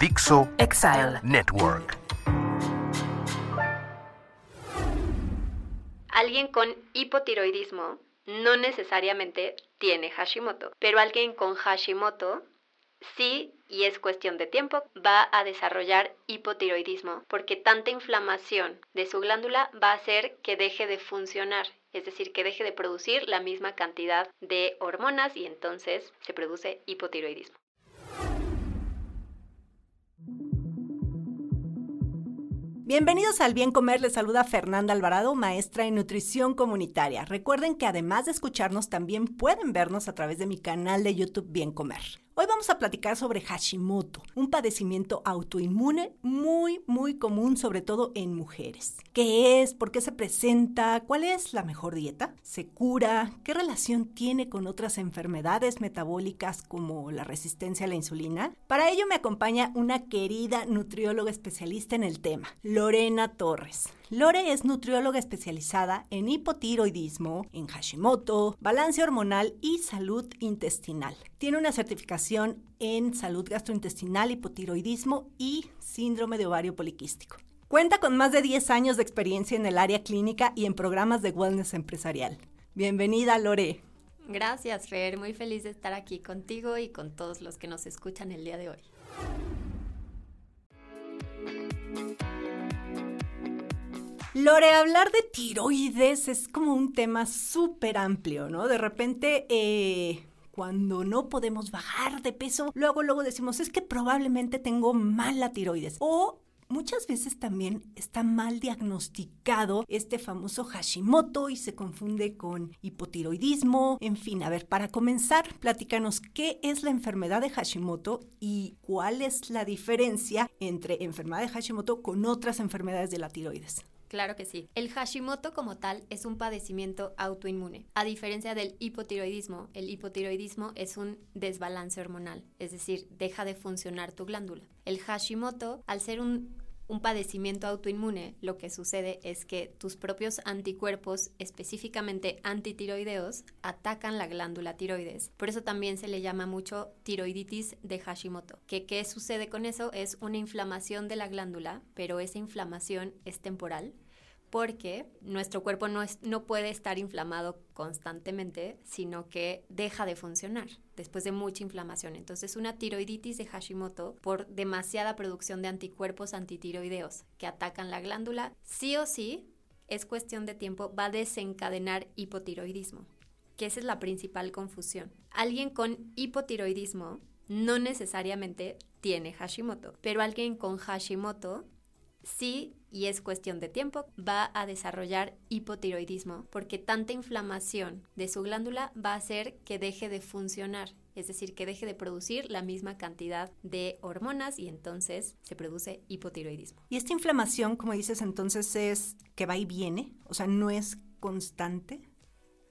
Dixo Exile Network. Alguien con hipotiroidismo no necesariamente tiene Hashimoto, pero alguien con Hashimoto sí, y es cuestión de tiempo, va a desarrollar hipotiroidismo, porque tanta inflamación de su glándula va a hacer que deje de funcionar, es decir, que deje de producir la misma cantidad de hormonas y entonces se produce hipotiroidismo. Bienvenidos al Bien Comer, les saluda Fernanda Alvarado, maestra en nutrición comunitaria. Recuerden que además de escucharnos, también pueden vernos a través de mi canal de YouTube Bien Comer. Hoy vamos a platicar sobre Hashimoto, un padecimiento autoinmune muy, muy común, sobre todo en mujeres. ¿Qué es? ¿Por qué se presenta? ¿Cuál es la mejor dieta? ¿Se cura? ¿Qué relación tiene con otras enfermedades metabólicas como la resistencia a la insulina? Para ello me acompaña una querida nutrióloga especialista en el tema, Lorena Torres. Lore es nutrióloga especializada en hipotiroidismo, en Hashimoto, balance hormonal y salud intestinal. Tiene una certificación en salud gastrointestinal, hipotiroidismo y síndrome de ovario poliquístico. Cuenta con más de 10 años de experiencia en el área clínica y en programas de wellness empresarial. Bienvenida, Lore. Gracias, Fer. Muy feliz de estar aquí contigo y con todos los que nos escuchan el día de hoy. Lore, hablar de tiroides es como un tema súper amplio, ¿no? De repente, eh, cuando no podemos bajar de peso, luego, luego decimos, es que probablemente tengo mala tiroides. O Muchas veces también está mal diagnosticado este famoso Hashimoto y se confunde con hipotiroidismo. En fin, a ver, para comenzar, platícanos qué es la enfermedad de Hashimoto y cuál es la diferencia entre enfermedad de Hashimoto con otras enfermedades de la tiroides. Claro que sí. El Hashimoto como tal es un padecimiento autoinmune. A diferencia del hipotiroidismo, el hipotiroidismo es un desbalance hormonal, es decir, deja de funcionar tu glándula. El Hashimoto, al ser un un padecimiento autoinmune, lo que sucede es que tus propios anticuerpos, específicamente antitiroideos, atacan la glándula tiroides. Por eso también se le llama mucho tiroiditis de Hashimoto. ¿Qué, ¿Qué sucede con eso? Es una inflamación de la glándula, pero esa inflamación es temporal porque nuestro cuerpo no, no puede estar inflamado constantemente, sino que deja de funcionar después de mucha inflamación. Entonces, una tiroiditis de Hashimoto por demasiada producción de anticuerpos antitiroideos que atacan la glándula, sí o sí, es cuestión de tiempo, va a desencadenar hipotiroidismo, que esa es la principal confusión. Alguien con hipotiroidismo no necesariamente tiene Hashimoto, pero alguien con Hashimoto sí, y es cuestión de tiempo, va a desarrollar hipotiroidismo porque tanta inflamación de su glándula va a hacer que deje de funcionar, es decir, que deje de producir la misma cantidad de hormonas y entonces se produce hipotiroidismo. Y esta inflamación, como dices, entonces es que va y viene, o sea, no es constante.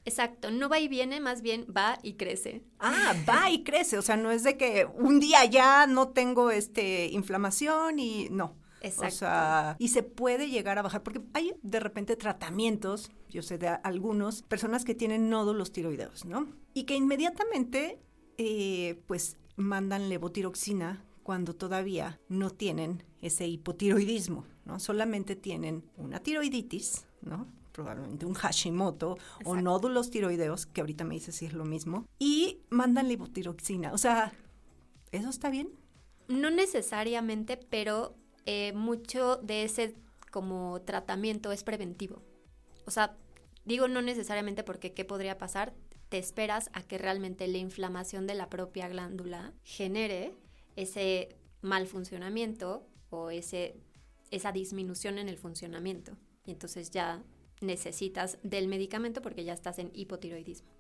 Exacto, no va y viene, más bien va y crece. Ah, va y crece, o sea, no es de que un día ya no tengo este inflamación y no. Exacto. O sea, y se puede llegar a bajar, porque hay de repente tratamientos, yo sé de algunos, personas que tienen nódulos tiroideos, ¿no? Y que inmediatamente, eh, pues, mandan levotiroxina cuando todavía no tienen ese hipotiroidismo, ¿no? Solamente tienen una tiroiditis, ¿no? probablemente un Hashimoto o nódulos tiroideos, que ahorita me dice si es lo mismo, y mandan levotiroxina. O sea, ¿eso está bien? No necesariamente, pero eh, mucho de ese como tratamiento es preventivo. O sea, digo no necesariamente porque qué podría pasar, te esperas a que realmente la inflamación de la propia glándula genere ese mal funcionamiento o ese, esa disminución en el funcionamiento. Y entonces ya necesitas del medicamento porque ya estás en hipotiroidismo.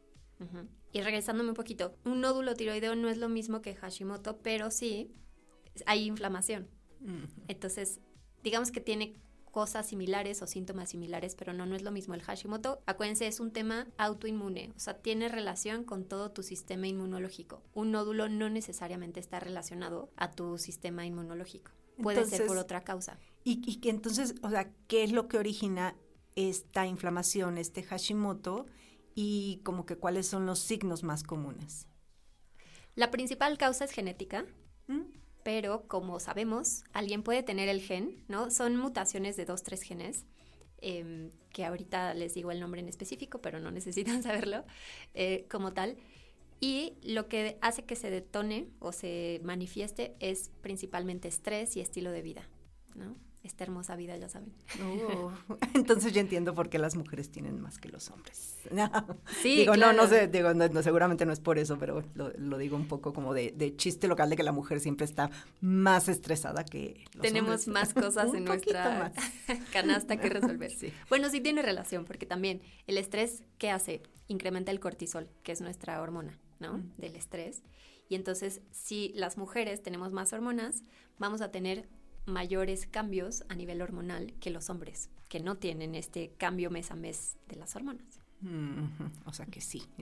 Y regresándome un poquito, un nódulo tiroideo no es lo mismo que Hashimoto, pero sí hay inflamación. Entonces, digamos que tiene cosas similares o síntomas similares, pero no, no es lo mismo. El Hashimoto, acuérdense, es un tema autoinmune, o sea, tiene relación con todo tu sistema inmunológico. Un nódulo no necesariamente está relacionado a tu sistema inmunológico. Puede ser por otra causa. Y, y que entonces, o sea, ¿qué es lo que origina esta inflamación, este Hashimoto? Y como que cuáles son los signos más comunes. La principal causa es genética. ¿Mm? Pero como sabemos, alguien puede tener el gen, ¿no? Son mutaciones de dos, tres genes, em, que ahorita les digo el nombre en específico, pero no necesitan saberlo eh, como tal. Y lo que hace que se detone o se manifieste es principalmente estrés y estilo de vida, ¿no? Esta hermosa vida, ya saben. Oh, entonces yo entiendo por qué las mujeres tienen más que los hombres. Sí, digo, no, no sé, digo, no, seguramente no es por eso, pero lo, digo un poco como de, chiste local de que la mujer siempre está más estresada que los Tenemos más cosas en nuestra canasta que resolver. Sí. Bueno, sí tiene relación, porque también el estrés, ¿qué hace? Incrementa el cortisol, que es nuestra hormona, ¿no? Mm. Del estrés. Y entonces, si las mujeres tenemos más hormonas, vamos a tener mayores cambios a nivel hormonal que los hombres, que no tienen este cambio mes a mes de las hormonas. o sea que sí.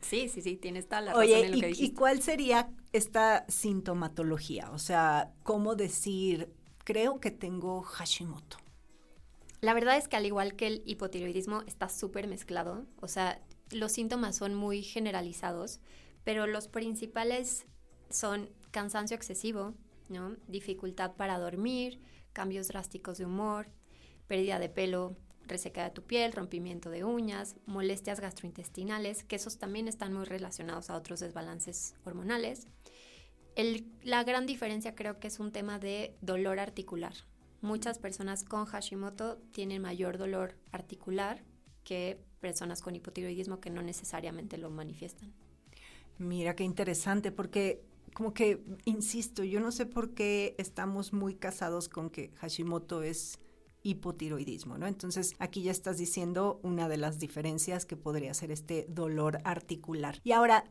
Sí, sí, sí, tienes toda la razón en lo que dijiste. ¿Y cuál sería esta sintomatología? O sea, ¿cómo decir, creo que tengo Hashimoto? La verdad es que al igual que el hipotiroidismo está súper mezclado, o sea, los síntomas son muy generalizados, pero los principales son cansancio excesivo, Dificultad para dormir, cambios drásticos de humor, pérdida de pelo, reseca de tu piel, rompimiento de uñas, molestias gastrointestinales, que esos también están muy relacionados a otros desbalances hormonales. la gran diferencia creo que es un tema de dolor articular. Muchas personas con Hashimoto tienen mayor dolor articular que personas con hipotiroidismo que no necesariamente lo manifiestan. Mira qué interesante, porque como que, insisto, yo no sé por qué estamos muy casados con que Hashimoto es hipotiroidismo, ¿no? Entonces aquí ya estás diciendo una de las diferencias que podría ser este dolor articular. Y ahora,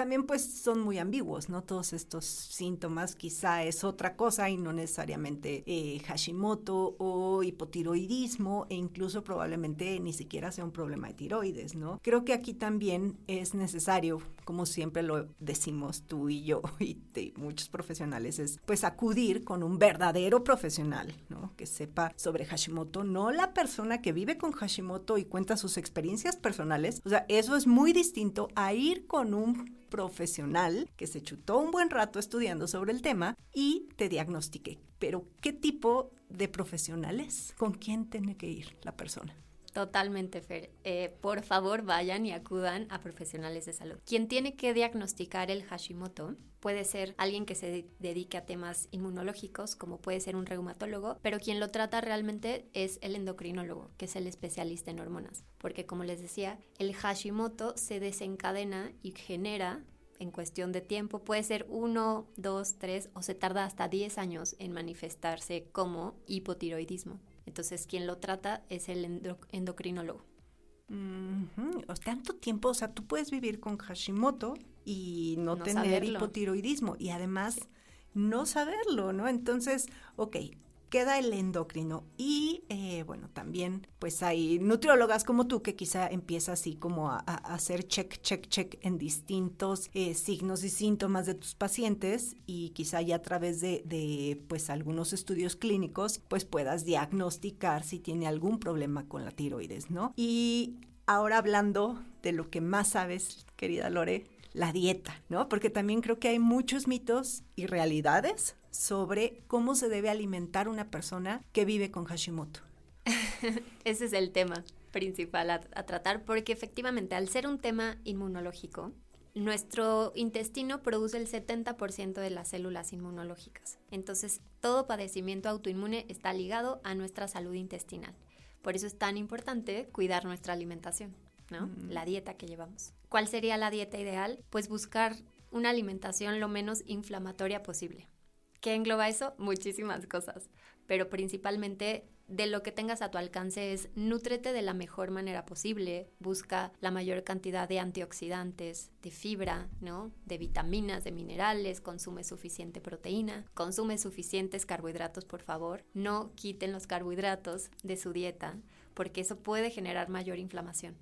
también pues son muy ambiguos, ¿no? Todos estos síntomas quizá es otra cosa y no necesariamente eh, Hashimoto o hipotiroidismo e incluso probablemente ni siquiera sea un problema de tiroides, ¿no? Creo que aquí también es necesario, como siempre lo decimos tú y yo y muchos profesionales, es pues acudir con un verdadero profesional, ¿no? Que sepa sobre Hashimoto, no la persona que vive con Hashimoto y cuenta sus experiencias personales, o sea, eso es muy distinto a ir con un profesional que se chutó un buen rato estudiando sobre el tema y te diagnostiqué. Pero, ¿qué tipo de profesionales? ¿Con quién tiene que ir la persona? Totalmente, Fer. Eh, por favor, vayan y acudan a profesionales de salud. Quien tiene que diagnosticar el Hashimoto puede ser alguien que se dedique a temas inmunológicos, como puede ser un reumatólogo, pero quien lo trata realmente es el endocrinólogo, que es el especialista en hormonas. Porque, como les decía, el Hashimoto se desencadena y genera en cuestión de tiempo. Puede ser uno, dos, tres o se tarda hasta 10 años en manifestarse como hipotiroidismo. Entonces, quien lo trata es el endocrinólogo. Tanto tiempo, o sea, tú puedes vivir con Hashimoto y no, tener hipotiroidismo y además no saberlo, ¿no? Entonces, ok, queda el endocrino. Y eh, bueno, también pues hay nutriólogas como tú que quizá empieza así como a, hacer check, check, check en distintos eh, signos y síntomas de tus pacientes y quizá ya a través de, de pues algunos estudios clínicos pues puedas diagnosticar si tiene algún problema con la tiroides, ¿no? Y ahora hablando de lo que más sabes, querida Lore, la dieta, ¿no? Porque también creo que hay muchos mitos y realidades sobre cómo se debe alimentar una persona que vive con Hashimoto. Ese es el tema principal a, tratar, porque efectivamente al ser un tema inmunológico, nuestro intestino produce el 70% de las células inmunológicas. Entonces, todo padecimiento autoinmune está ligado a nuestra salud intestinal. Por eso es tan importante cuidar nuestra alimentación, ¿no? Mm. La dieta que llevamos. ¿Cuál sería la dieta ideal? Pues buscar una alimentación lo menos inflamatoria posible. ¿Qué engloba eso? Muchísimas cosas. pero principalmente de lo que tengas a tu alcance es nútrete de la mejor manera posible, busca la mayor cantidad de antioxidantes, de fibra, ¿no? De vitaminas, de minerales, consume suficiente proteína, consume suficientes carbohidratos, por favor, no quiten los carbohidratos de su dieta, porque eso puede generar mayor inflamación.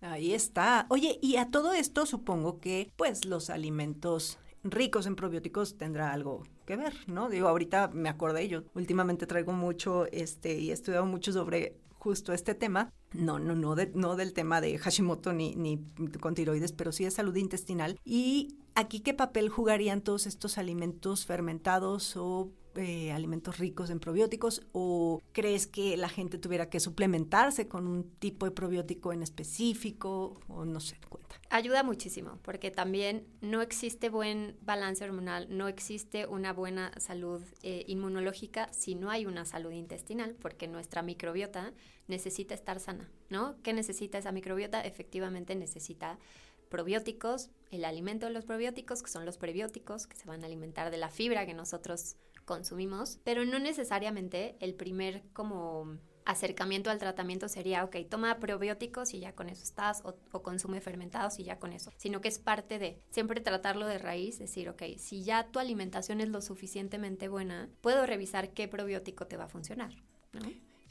Ahí está. Oye, y a todo esto supongo que pues los alimentos ricos en probióticos tendrá algo que ver, ¿no? Digo, ahorita me acordé, yo últimamente traigo mucho, este, y he estudiado mucho sobre justo este tema. No, no, no, no del tema de Hashimoto ni, ni con tiroides, pero sí de salud intestinal. Y aquí, ¿qué papel jugarían todos estos alimentos fermentados o eh, alimentos ricos en probióticos o crees que la gente tuviera que suplementarse con un tipo de probiótico en específico o no sé, cuenta. Ayuda muchísimo porque también no existe buen balance hormonal, no existe una buena salud eh, inmunológica si no hay una salud intestinal porque nuestra microbiota necesita estar sana, ¿no? ¿Qué necesita esa microbiota? Efectivamente necesita probióticos, el alimento de los probióticos, que son los prebióticos, que se van a alimentar de la fibra que nosotros consumimos, pero no necesariamente el primer como acercamiento al tratamiento sería, ok, toma probióticos y ya con eso estás, o, consume fermentados y ya con eso, sino que es parte de siempre tratarlo de raíz, decir, ok, si ya tu alimentación es lo suficientemente buena, puedo revisar qué probiótico te va a funcionar. ¿no?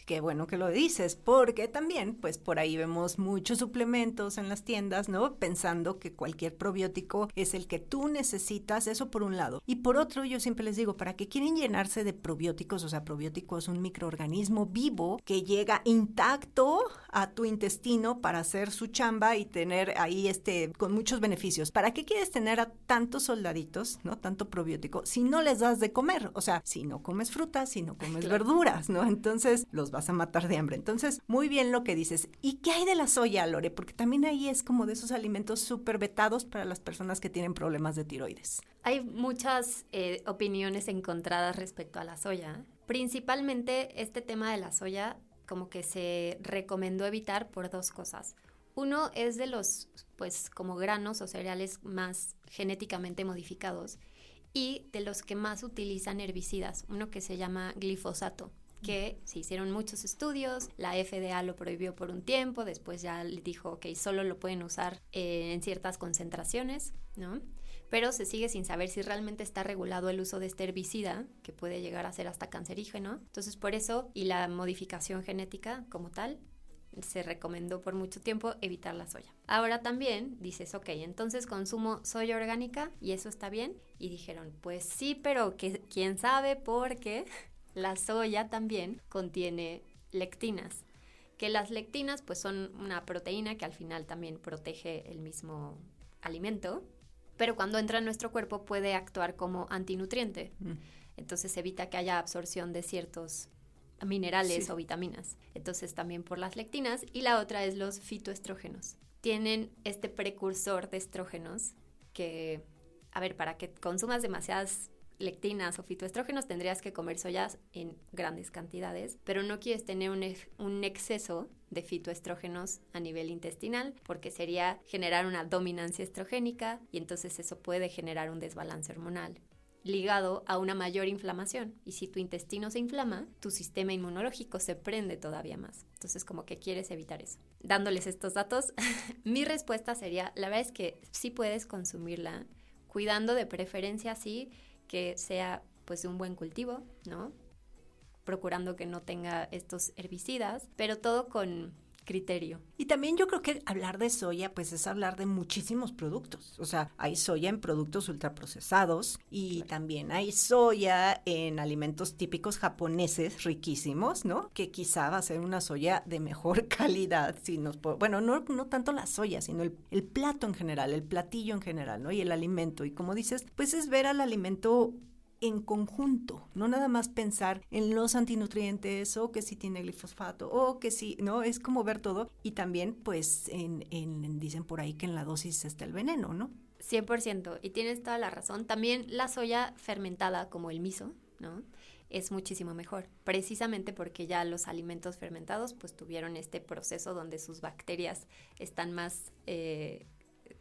Qué bueno que lo dices, porque también, pues por ahí vemos muchos suplementos en las tiendas, ¿no? Pensando que cualquier probiótico es el que tú necesitas, eso por un lado. Y por otro, yo siempre les digo, ¿para qué quieren llenarse de probióticos? O sea, probiótico es un microorganismo vivo que llega intacto a tu intestino para hacer su chamba y tener ahí este, con muchos beneficios. ¿Para qué quieres tener a tantos soldaditos, ¿no? Tanto probiótico, si no les das de comer, o sea, si no comes frutas, si no comes verduras, ¿no? Entonces los vas a matar de hambre. Entonces, muy bien lo que dices. ¿Y qué hay de la soya, Lore? Porque también ahí es como de esos alimentos súper vetados para las personas que tienen problemas de tiroides. Hay muchas eh, opiniones encontradas respecto a la soya. Principalmente este tema de la soya como que se recomendó evitar por dos cosas. Uno es de los, pues, como granos o cereales más genéticamente modificados y de los que más utilizan herbicidas, uno que se llama glifosato que se hicieron muchos estudios, la FDA lo prohibió por un tiempo, después ya le dijo que solo lo pueden usar eh, en ciertas concentraciones, ¿no? Pero se sigue sin saber si realmente está regulado el uso de este herbicida, que puede llegar a ser hasta cancerígeno. Entonces, por eso, y la modificación genética como tal, se recomendó por mucho tiempo evitar la soya. Ahora también dices, ok, entonces consumo soya orgánica y eso está bien. Y dijeron, pues sí, pero que, quién sabe por qué la soya también contiene lectinas, que las lectinas pues son una proteína que al final también protege el mismo alimento, pero cuando entra en nuestro cuerpo puede actuar como antinutriente. Mm. Entonces evita que haya absorción de ciertos minerales o vitaminas. Entonces también por las lectinas y la otra es los fitoestrógenos. Tienen este precursor de estrógenos que, a ver, para que consumas demasiadas lectinas o fitoestrógenos tendrías que comer soyas en grandes cantidades, pero no quieres tener un, exceso de fitoestrógenos a nivel intestinal porque sería generar una dominancia estrogénica y entonces eso puede generar un desbalance hormonal ligado a una mayor inflamación. Y si tu intestino se inflama, tu sistema inmunológico se prende todavía más. Entonces, como que quieres evitar eso. Dándoles estos datos, mi respuesta sería, la verdad es que sí puedes consumirla, cuidando de preferencia, sí, que sea pues un buen cultivo, ¿no? Procurando que no tenga estos herbicidas, pero todo con criterio. Y también yo creo que hablar de soya, pues es hablar de muchísimos productos. O sea, hay soya en productos ultraprocesados y también hay soya en alimentos típicos japoneses riquísimos, ¿no? Que quizá va a ser una soya de mejor calidad, si nos bueno, no, no tanto la soya, sino el, el plato en general, el platillo en general, ¿no? Y el alimento. Y como dices, pues es ver al alimento en conjunto, no nada más pensar en los antinutrientes o que si tiene glifosfato o que si, ¿no? Es como ver todo y también pues en, en dicen por ahí que en la dosis está el veneno, ¿no? 100%, y tienes toda la razón. También la soya fermentada como el miso, ¿no? Es muchísimo mejor, precisamente porque ya los alimentos fermentados pues tuvieron este proceso donde sus bacterias están más... Eh,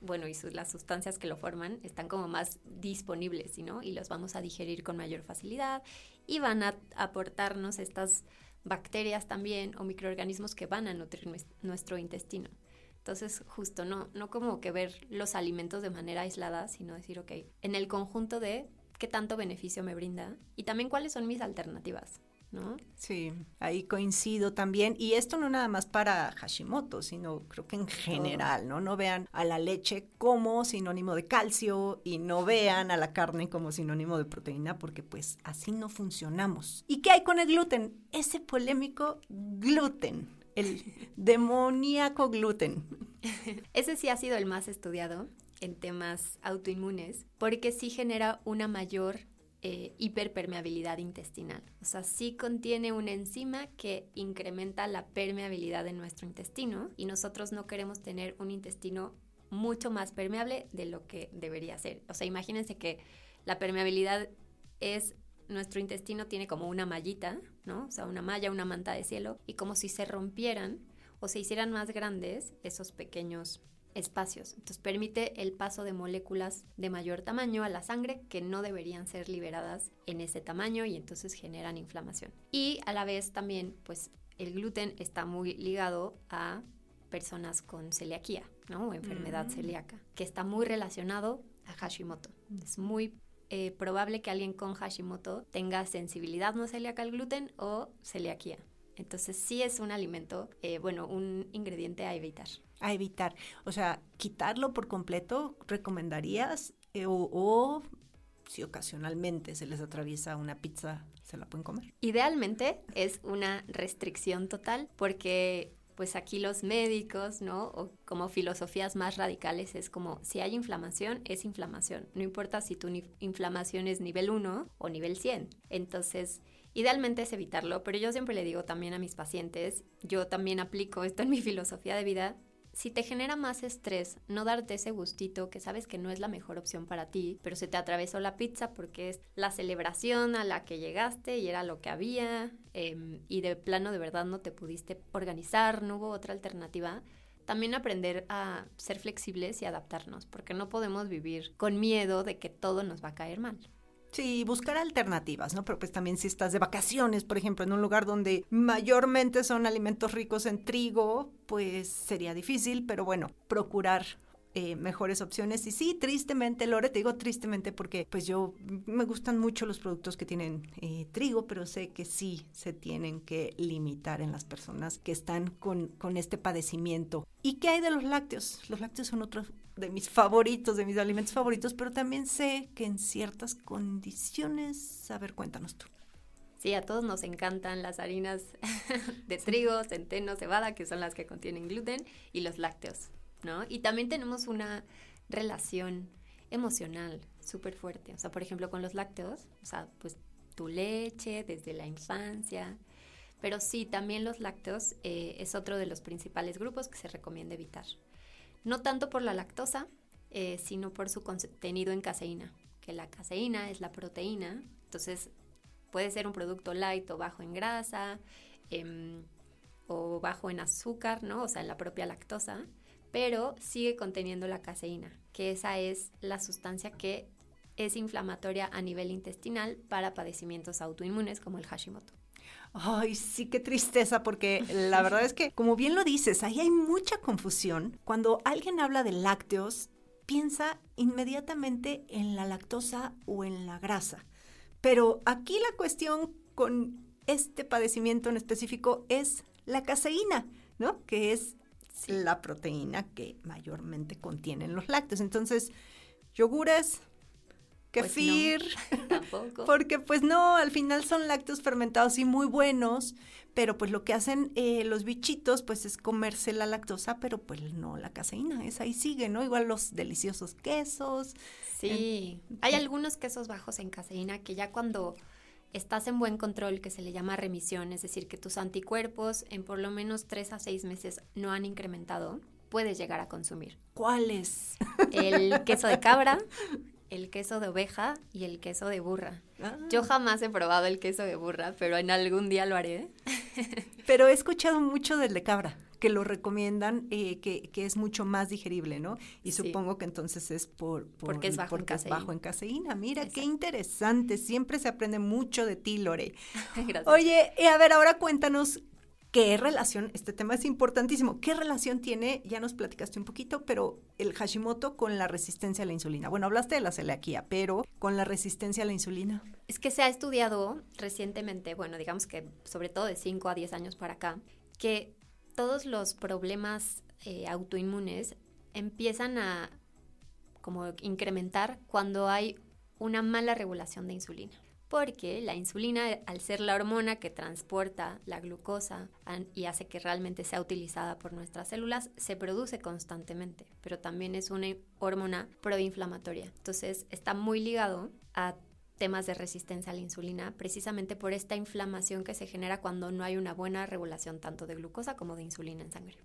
bueno, y las sustancias que lo forman están como más disponibles, ¿no? Y los vamos a digerir con mayor facilidad y van a aportarnos estas bacterias también o microorganismos que van a nutrir nuestro intestino. Entonces, justo, no, no como que ver los alimentos de manera aislada, sino decir, ok, en el conjunto de qué tanto beneficio me brinda y también cuáles son mis alternativas. ¿No? Sí, ahí coincido también. Y esto no nada más para Hashimoto, sino creo que en general, ¿no? No vean a la leche como sinónimo de calcio y no vean a la carne como sinónimo de proteína, porque pues así no funcionamos. ¿Y qué hay con el gluten? Ese polémico gluten, el demoníaco gluten. Ese sí ha sido el más estudiado en temas autoinmunes, porque sí genera una mayor eh, hiperpermeabilidad intestinal. O sea, sí contiene una enzima que incrementa la permeabilidad de nuestro intestino y nosotros no queremos tener un intestino mucho más permeable de lo que debería ser. O sea, imagínense que la permeabilidad es nuestro intestino tiene como una mallita, ¿no? O sea, una malla, una manta de cielo, y como si se rompieran o se hicieran más grandes esos pequeños espacios. Entonces permite el paso de moléculas de mayor tamaño a la sangre que no deberían ser liberadas en ese tamaño y entonces generan inflamación. Y a la vez también pues el gluten está muy ligado a personas con celiaquía, ¿no? O enfermedad mm. celíaca, que está muy relacionado a Hashimoto. Es muy eh, probable que alguien con Hashimoto tenga sensibilidad no celíaca al gluten o celiaquía. Entonces sí es un alimento, eh, bueno, un ingrediente a evitar a evitar. O sea, quitarlo por completo, ¿recomendarías? Eh, o, si ocasionalmente se les atraviesa una pizza, ¿se la pueden comer? Idealmente es una restricción total porque pues aquí los médicos, ¿no? O como filosofías más radicales es como si hay inflamación, es inflamación. No importa si tu inflamación es nivel 1 o nivel 100. Entonces, idealmente es evitarlo, pero yo siempre le digo también a mis pacientes, yo también aplico esto en mi filosofía de vida, si te genera más estrés no darte ese gustito que sabes que no es la mejor opción para ti, pero se te atravesó la pizza porque es la celebración a la que llegaste y era lo que había em, y de plano de verdad no te pudiste organizar, no hubo otra alternativa, también aprender a ser flexibles y adaptarnos, porque no podemos vivir con miedo de que todo nos va a caer mal. Sí, buscar alternativas, ¿no? Pero pues también si estás de vacaciones, por ejemplo, en un lugar donde mayormente son alimentos ricos en trigo, pues sería difícil, pero bueno, procurar eh, mejores opciones. Y sí, tristemente, Lore, te digo tristemente porque pues yo me gustan mucho los productos que tienen eh, trigo, pero sé que sí se tienen que limitar en las personas que están con, con este padecimiento. ¿Y qué hay de los lácteos? Los lácteos son otro de mis favoritos, de mis alimentos favoritos, pero también sé que en ciertas condiciones, a ver, cuéntanos tú. Sí, a todos nos encantan las harinas de trigo, centeno, cebada, que son las que contienen gluten, y los lácteos. ¿no? Y también tenemos una relación emocional súper fuerte. O sea, por ejemplo, con los lácteos, o sea, pues tu leche desde la infancia. Pero sí, también los lácteos eh, es otro de los principales grupos que se recomienda evitar. No tanto por la lactosa, eh, sino por su contenido en caseína, que la caseína es la proteína, entonces puede ser un producto light o bajo en grasa em, o bajo en azúcar, ¿no? O sea, en la propia lactosa pero sigue conteniendo la caseína, que esa es la sustancia que es inflamatoria a nivel intestinal para padecimientos autoinmunes como el Hashimoto. Ay, sí, qué tristeza, porque la verdad es que, como bien lo dices, ahí hay mucha confusión. Cuando alguien habla de lácteos, piensa inmediatamente en la lactosa o en la grasa. Pero aquí la cuestión con este padecimiento en específico es la caseína, ¿no? Que es la proteína que mayormente contienen los lácteos. Entonces, yogures, pues kefir, tampoco. porque pues no, al final son lácteos fermentados y muy buenos, pero pues lo que hacen eh, los bichitos pues es comerse la lactosa, pero pues no la caseína, esa ahí sigue, ¿no? Igual los deliciosos quesos. Sí, hay algunos quesos bajos en caseína que ya cuando estás en buen control, que se le llama remisión, es decir, que tus anticuerpos en por lo menos tres a seis meses no han incrementado, puedes llegar a consumir. ¿Cuáles? El queso de cabra, el queso de oveja y el queso de burra. Ah. Yo jamás he probado el queso de burra, pero en algún día lo haré. pero he escuchado mucho del de cabra que lo recomiendan, eh, que, que, es mucho más digerible, ¿no? Y supongo que entonces es por, porque es bajo, en, caseína. bajo en caseína. Mira, qué interesante. Siempre se aprende mucho de ti, Lore. Gracias. Oye, a ver, ahora cuéntanos ¿Qué relación, este tema es importantísimo, qué relación tiene, ya nos platicaste un poquito, pero el Hashimoto con la resistencia a la insulina? Bueno, hablaste de la celiaquía, pero con la resistencia a la insulina. Es que se ha estudiado recientemente, bueno, digamos que sobre todo de 5 a 10 años para acá, que todos los problemas eh, autoinmunes empiezan a como incrementar cuando hay una mala regulación de insulina porque la insulina, al ser la hormona que transporta la glucosa y hace que realmente sea utilizada por nuestras células, se produce constantemente, pero también es una hormona proinflamatoria. Entonces está muy ligado a temas de resistencia a la insulina, precisamente por esta inflamación que se genera cuando no hay una buena regulación tanto de glucosa como de insulina en sangre.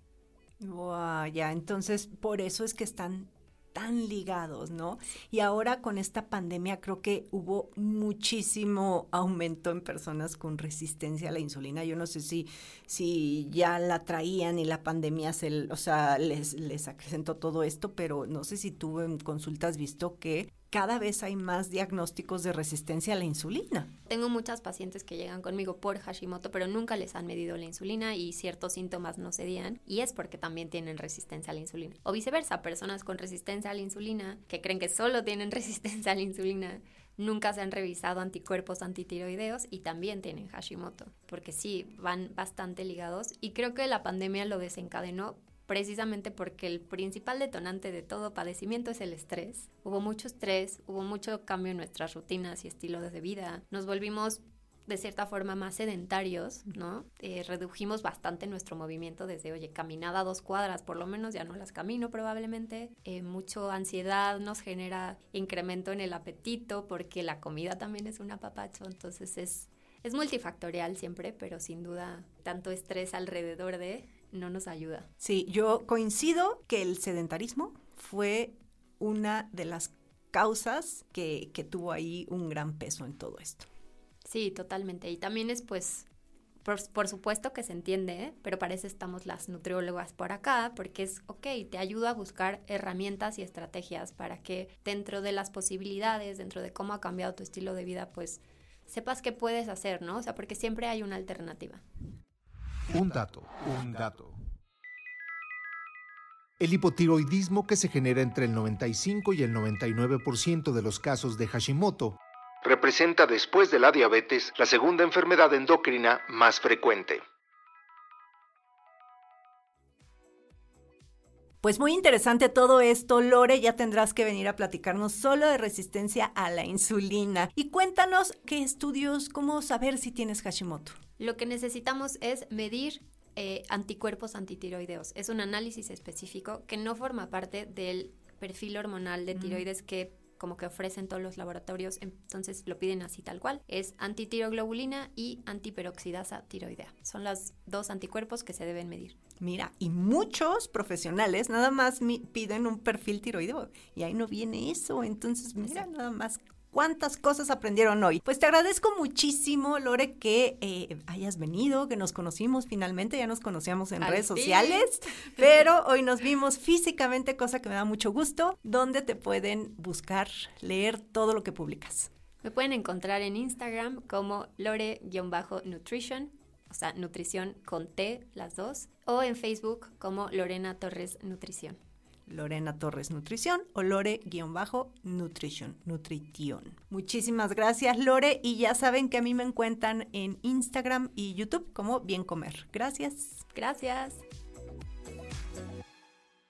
Wow, ya, entonces por eso es que están tan ligados, ¿no? Y ahora con esta pandemia creo que hubo muchísimo aumento en personas con resistencia a la insulina. Yo no sé si, si ya la traían y la pandemia se, o sea, les, les acrecentó todo esto, pero no sé si tú en consultas visto que cada vez hay más diagnósticos de resistencia a la insulina. Tengo muchas pacientes que llegan conmigo por Hashimoto, pero nunca les han medido la insulina y ciertos síntomas no cedían y es porque también tienen resistencia a la insulina. O viceversa, personas con resistencia a la insulina que creen que solo tienen resistencia a la insulina nunca se han revisado anticuerpos antitiroideos y también tienen Hashimoto, porque sí, van bastante ligados y creo que la pandemia lo desencadenó precisamente porque el principal detonante de todo padecimiento es el estrés. Hubo mucho estrés, hubo mucho cambio en nuestras rutinas y estilos de vida. Nos volvimos de cierta forma más sedentarios, ¿no? Eh, redujimos bastante nuestro movimiento desde, oye, caminada dos cuadras, por lo menos ya no las camino probablemente. Eh, mucho ansiedad nos genera incremento en el apetito porque la comida también es un apapacho, entonces es, es multifactorial siempre, pero sin duda tanto estrés alrededor de no nos ayuda. Sí, yo coincido que el sedentarismo fue una de las causas que, tuvo ahí un gran peso en todo esto. Sí, totalmente. Y también es pues por, supuesto que se entiende, ¿eh? pero para eso estamos las nutriólogas por acá, porque es, ok, te ayuda a buscar herramientas y estrategias para que dentro de las posibilidades, dentro de cómo ha cambiado tu estilo de vida, pues sepas qué puedes hacer, ¿no? O sea, porque siempre hay una alternativa. Un dato, un dato. El hipotiroidismo que se genera entre el 95 y el 99% de los casos de Hashimoto representa después de la diabetes la segunda enfermedad endocrina más frecuente. Pues muy interesante todo esto, Lore, ya tendrás que venir a platicarnos solo de resistencia a la insulina. Y cuéntanos qué estudios, cómo saber si tienes Hashimoto. Lo que necesitamos es medir eh, anticuerpos antitiroideos. Es un análisis específico que no forma parte del perfil hormonal de tiroides que como que ofrecen todos los laboratorios, entonces lo piden así tal cual. Es antitiroglobulina y antiperoxidasa tiroidea. Son los dos anticuerpos que se deben medir. Mira, y muchos profesionales nada más piden un perfil tiroideo y ahí no viene eso. Entonces, mira, nada más cuántas cosas aprendieron hoy. Pues te agradezco muchísimo, Lore, que eh, hayas venido, que nos conocimos finalmente, ya nos conocíamos en redes sociales, pero hoy nos vimos físicamente, cosa que me da mucho gusto. ¿Dónde te pueden buscar, leer todo lo que publicas? Me pueden encontrar en Instagram como lore-nutrition, o sea, nutrición con T, las dos, o en Facebook como Lorena Torres Nutrición. Lorena Torres Nutrición o Lore-Nutrition, Nutrition. Muchísimas gracias Lore y ya saben que a mí me encuentran en Instagram y YouTube como Bien Comer. Gracias. Gracias.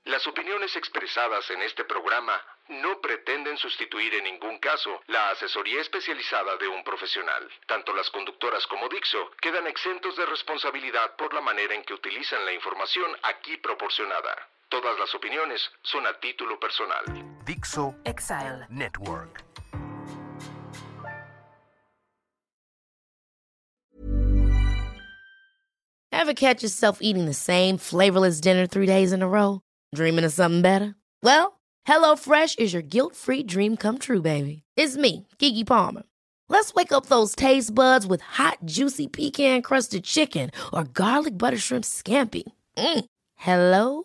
Las opiniones expresadas en este programa no pretenden sustituir en ningún caso la asesoría especializada de un profesional. Tanto las conductoras como Dixo quedan exentos de responsabilidad por la manera en que utilizan la información aquí proporcionada. Todas las opiniones son a título personal. Dixo Exile Network. Ever catch yourself eating the same flavorless dinner three days in a row? Dreaming of something better? Well, HelloFresh is your guilt-free dream come true, baby. It's me, Kiki Palmer. Let's wake up those taste buds with hot, juicy pecan-crusted chicken or garlic butter shrimp scampi. Mm. Hello